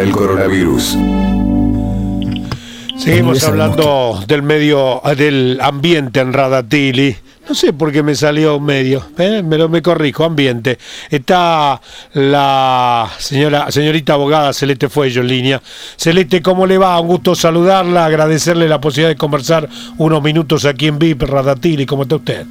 contra el coronavirus. Seguimos hablando del medio, del ambiente en Radatili. No sé por qué me salió medio, ¿eh? me lo me corrijo, ambiente. Está la señora, señorita abogada Celeste Fuello en línea. Celeste, ¿cómo le va? Un gusto saludarla, agradecerle la posibilidad de conversar unos minutos aquí en VIP Radatili. ¿Cómo está usted?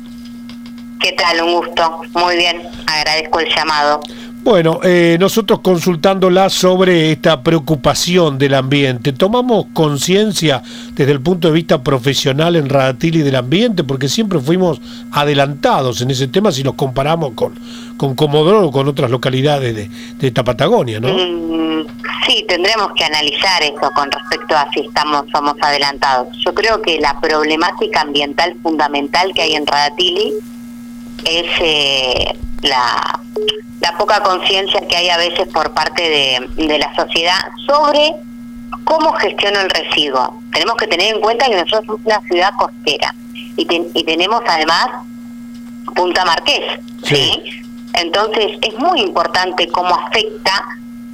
¿Qué tal? Un gusto. Muy bien. Agradezco el llamado. Bueno, eh, nosotros consultándola sobre esta preocupación del ambiente, ¿tomamos conciencia desde el punto de vista profesional en Radatili del ambiente? Porque siempre fuimos adelantados en ese tema si nos comparamos con, con Comodoro o con otras localidades de, de esta Patagonia, ¿no? Mm, sí, tendremos que analizar eso con respecto a si estamos somos adelantados. Yo creo que la problemática ambiental fundamental que hay en Radatili es eh, la la poca conciencia que hay a veces por parte de, la sociedad sobre cómo gestiona el residuo. Tenemos que tener en cuenta que nosotros somos una ciudad costera y, y tenemos además Punta Marqués, ¿sí? Entonces es muy importante cómo afecta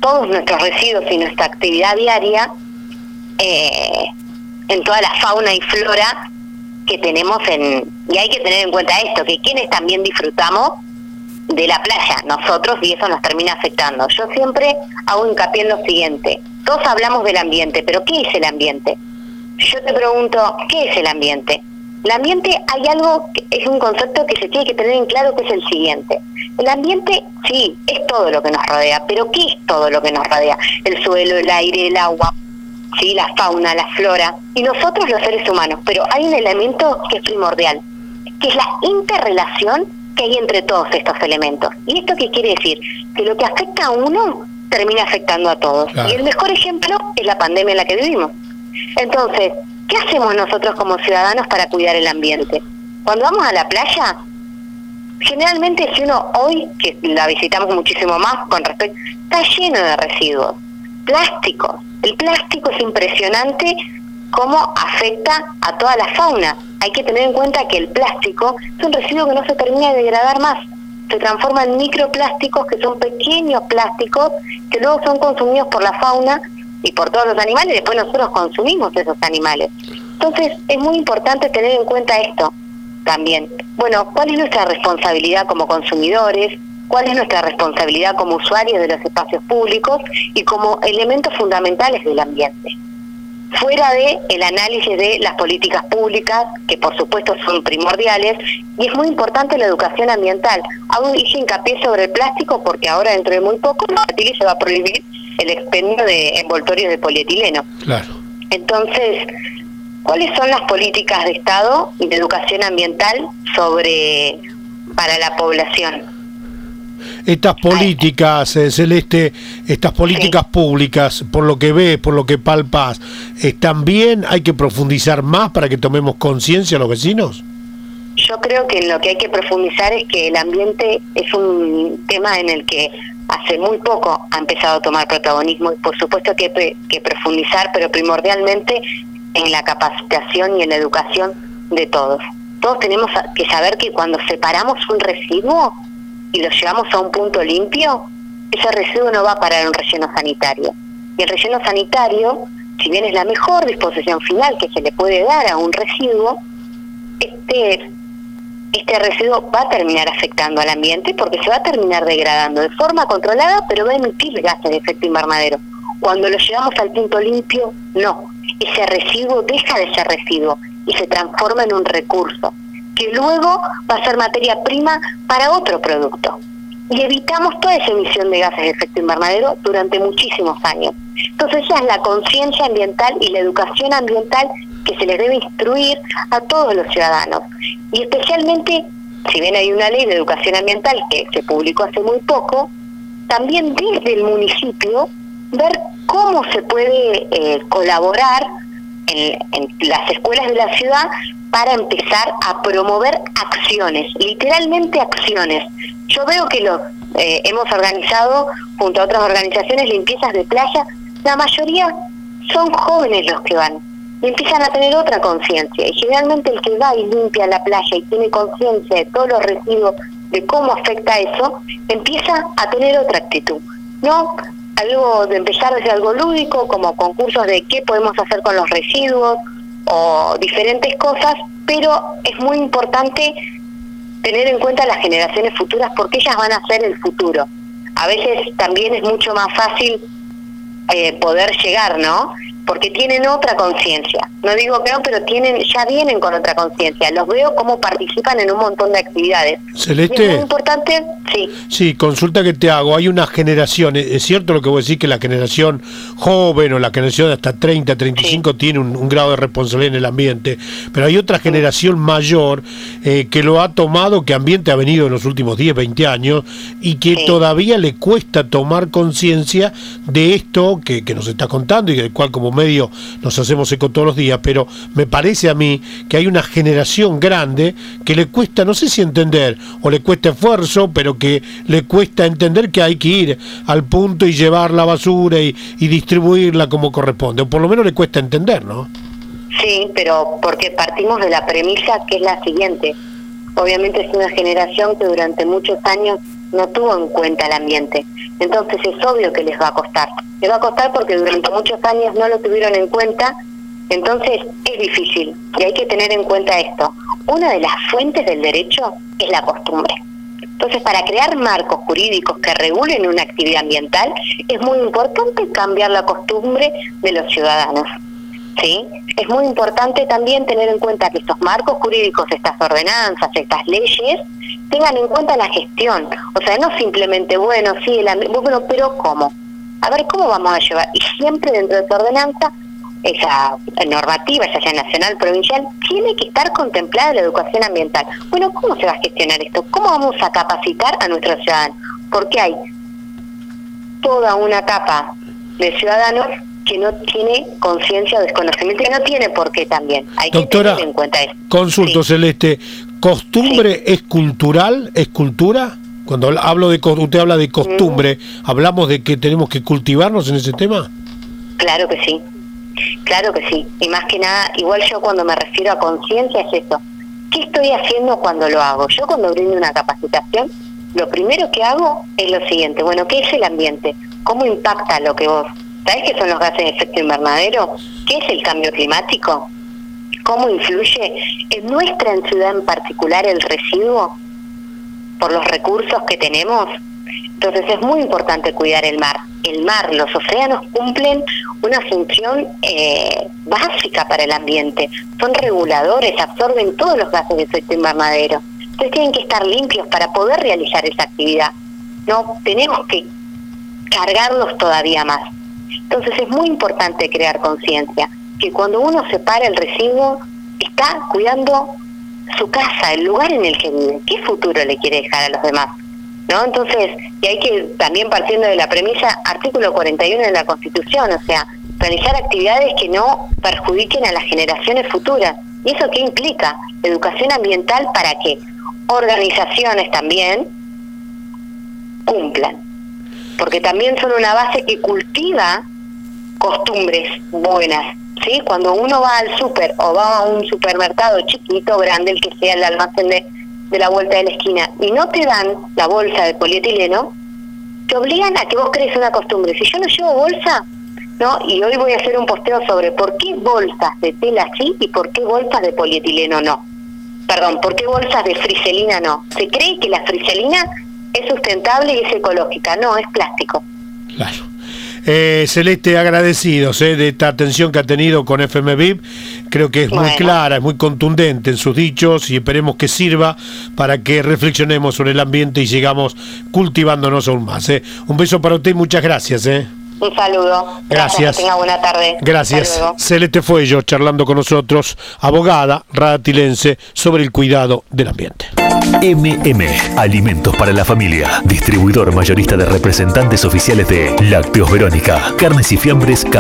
todos nuestros residuos y nuestra actividad diaria eh, en toda la fauna y flora que tenemos en y hay que tener en cuenta esto que quienes también disfrutamos de la playa, nosotros, y eso nos termina afectando. Yo siempre hago hincapié en lo siguiente, todos hablamos del ambiente, pero ¿qué es el ambiente? Yo te pregunto, ¿qué es el ambiente? El ambiente hay algo, es un concepto que se tiene que tener en claro que es el siguiente. El ambiente, sí, es todo lo que nos rodea, pero ¿qué es todo lo que nos rodea? El suelo, el aire, el agua, sí, la fauna, la flora, y nosotros los seres humanos. Pero hay un elemento que es primordial, que es la interrelación que hay entre todos estos elementos. ¿Y esto qué quiere decir? Que lo que afecta a uno termina afectando a todos. Y el mejor ejemplo es la pandemia en la que vivimos. Entonces, ¿qué hacemos nosotros como ciudadanos para cuidar el ambiente? Cuando vamos a la playa, generalmente si uno hoy, que la visitamos muchísimo más con respecto, está lleno de residuos, plásticos. El plástico es impresionante cómo afecta a toda la fauna. Hay que tener en cuenta que el plástico es un residuo que no se termina de degradar más. Se transforma en microplásticos que son pequeños plásticos que luego son consumidos por la fauna y por todos los animales y después nosotros consumimos esos animales. Entonces es muy importante tener en cuenta esto también. Bueno, ¿cuál es nuestra responsabilidad como consumidores? ¿Cuál es nuestra responsabilidad como usuarios de los espacios públicos y como elementos fundamentales del ambiente? Fuera de el análisis de las políticas públicas, que por supuesto son primordiales, y es muy importante la educación ambiental. Aún hice hincapié sobre el plástico porque ahora dentro de muy poco se va a prohibir el expendio de envoltorios de polietileno. Claro. Entonces, ¿cuáles son las políticas de Estado y de educación ambiental sobre para la población? Estas políticas, eh, Celeste, estas políticas públicas, por lo que ves, por lo que palpas, ¿están bien? ¿Hay que profundizar más para que tomemos conciencia los vecinos? Yo creo que lo que hay que profundizar es que el ambiente es un tema en el que hace muy poco ha empezado a tomar protagonismo y por supuesto que hay que profundizar, pero primordialmente en la capacitación y en la educación de todos. Todos tenemos que saber que cuando separamos un residuo, y lo llevamos a un punto limpio, ese residuo no va a parar en un relleno sanitario. Y el relleno sanitario, si bien es la mejor disposición final que se le puede dar a un residuo, este, este residuo va a terminar afectando al ambiente porque se va a terminar degradando de forma controlada, pero va a emitir gases de efecto invernadero. Cuando lo llevamos al punto limpio, no. Ese residuo deja de ser residuo y se transforma en un recurso que luego va a ser materia prima para otro producto. Y evitamos toda esa emisión de gases de efecto invernadero durante muchísimos años. Entonces esa es la conciencia ambiental y la educación ambiental que se les debe instruir a todos los ciudadanos. Y especialmente, si bien hay una ley de educación ambiental que se publicó hace muy poco, también desde el municipio ver cómo se puede eh, colaborar en, en, las escuelas de la ciudad para empezar a promover acciones, literalmente acciones. Yo veo que lo eh, hemos organizado junto a otras organizaciones limpiezas de playa, la mayoría son jóvenes los que van y empiezan a tener otra conciencia. Y generalmente el que va y limpia la playa y tiene conciencia de todos los residuos, de cómo afecta eso, empieza a tener otra actitud. No algo de empezar desde algo lúdico, como concursos de qué podemos hacer con los residuos o diferentes cosas, pero es muy importante tener en cuenta las generaciones futuras porque ellas van a ser el futuro. A veces también es mucho más fácil eh, poder llegar, ¿no? Porque tienen otra conciencia. No digo que no, pero tienen ya vienen con otra conciencia. Los veo cómo participan en un montón de actividades. Celeste. es muy importante, sí. Sí, consulta que te hago. Hay una generación, es cierto lo que vos decís que la generación joven o la generación de hasta 30, 35 tiene un, grado de responsabilidad en el ambiente, pero hay otra generación mayor eh, que lo ha tomado, que ambiente ha venido en los últimos 10, 20 años y que todavía le cuesta tomar conciencia de esto que, que nos está contando y del cual como medio nos hacemos eco todos los días, pero me parece a mí que hay una generación grande que le cuesta, no sé si entender, o le cuesta esfuerzo, pero que le cuesta entender que hay que ir al punto y llevar la basura y, distribuirla como corresponde, o por lo menos le cuesta entender, ¿no? Sí, pero porque partimos de la premisa que es la siguiente. Obviamente es una generación que durante muchos años no tuvo en cuenta el ambiente. Entonces es obvio que les va a costar. Les va a costar porque durante muchos años no lo tuvieron en cuenta, entonces es difícil y hay que tener en cuenta esto. Una de las fuentes del derecho es la costumbre. Entonces, para crear marcos jurídicos que regulen una actividad ambiental, es muy importante cambiar la costumbre de los ciudadanos. ¿Sí? Es muy importante también tener en cuenta que estos marcos jurídicos, estas ordenanzas, estas leyes, tengan en cuenta la gestión. O sea, no simplemente, bueno, sí, el bueno, pero ¿cómo? A ver, ¿cómo vamos a llevar? Y siempre dentro de esa ordenanza, esa normativa, ya sea nacional, provincial, tiene que estar contemplada la educación ambiental. Bueno, ¿cómo se va a gestionar esto? ¿Cómo vamos a capacitar a nuestros ciudadanos? Porque hay toda una capa de ciudadanos que no tiene conciencia o desconocimiento, que no tiene por qué también. Hay que tener en cuenta eso. Consulto, Celeste. ¿Costumbre es cultural? ¿Es cultura? Cuando hablo de usted habla de costumbre, mm. ¿hablamos de que tenemos que cultivarnos en ese tema? Claro que sí. Claro que sí. Y más que nada, igual yo cuando me refiero a conciencia es eso. ¿Qué estoy haciendo cuando lo hago? Yo cuando brindo una capacitación, lo primero que hago es lo siguiente. Bueno, ¿qué es el ambiente? ¿Cómo impacta lo que vos ¿Sabes qué son los gases de efecto invernadero? ¿Qué es el cambio climático? ¿Cómo influye en nuestra ciudad en particular el residuo por los recursos que tenemos? Entonces es muy importante cuidar el mar. El mar, los océanos cumplen una función eh, básica para el ambiente. Son reguladores, absorben todos los gases de efecto invernadero. Entonces tienen que estar limpios para poder realizar esa actividad. No tenemos que cargarlos todavía más. Entonces es muy importante crear conciencia, que cuando uno separa el residuo, está cuidando su casa, el lugar en el que vive, qué futuro le quiere dejar a los demás. ¿No? Entonces, y hay que también partiendo de la premisa, artículo 41 de la Constitución, o sea, realizar actividades que no perjudiquen a las generaciones futuras. ¿Y eso qué implica? Educación ambiental para que organizaciones también cumplan. Porque también son una base que cultiva costumbres buenas. ¿sí? Cuando uno va al súper o va a un supermercado chiquito, grande, el que sea el almacén de, de la vuelta de la esquina, y no te dan la bolsa de polietileno, te obligan a que vos crees una costumbre. Si yo no llevo bolsa, ¿no? Y hoy voy a hacer un posteo sobre por qué bolsas de tela sí y por qué bolsas de polietileno no. Perdón, ¿por qué bolsas de friselina no? Se cree que la friselina es sustentable y es ecológica. No, es plástico. Claro. Eh, Celeste, agradecidos eh, de esta atención que ha tenido con FMVIP. Creo que es muy clara, es muy contundente en sus dichos y esperemos que sirva para que reflexionemos sobre el ambiente y sigamos cultivándonos aún más. Eh. Un beso para usted y muchas gracias. Un saludo. Gracias. tenga buena tarde. Gracias. Celeste Fuello charlando con nosotros, abogada radatilense, sobre el cuidado del ambiente. MM, Alimentos para la Familia. Distribuidor mayorista de representantes oficiales de Lácteos Verónica, carnes y fiambres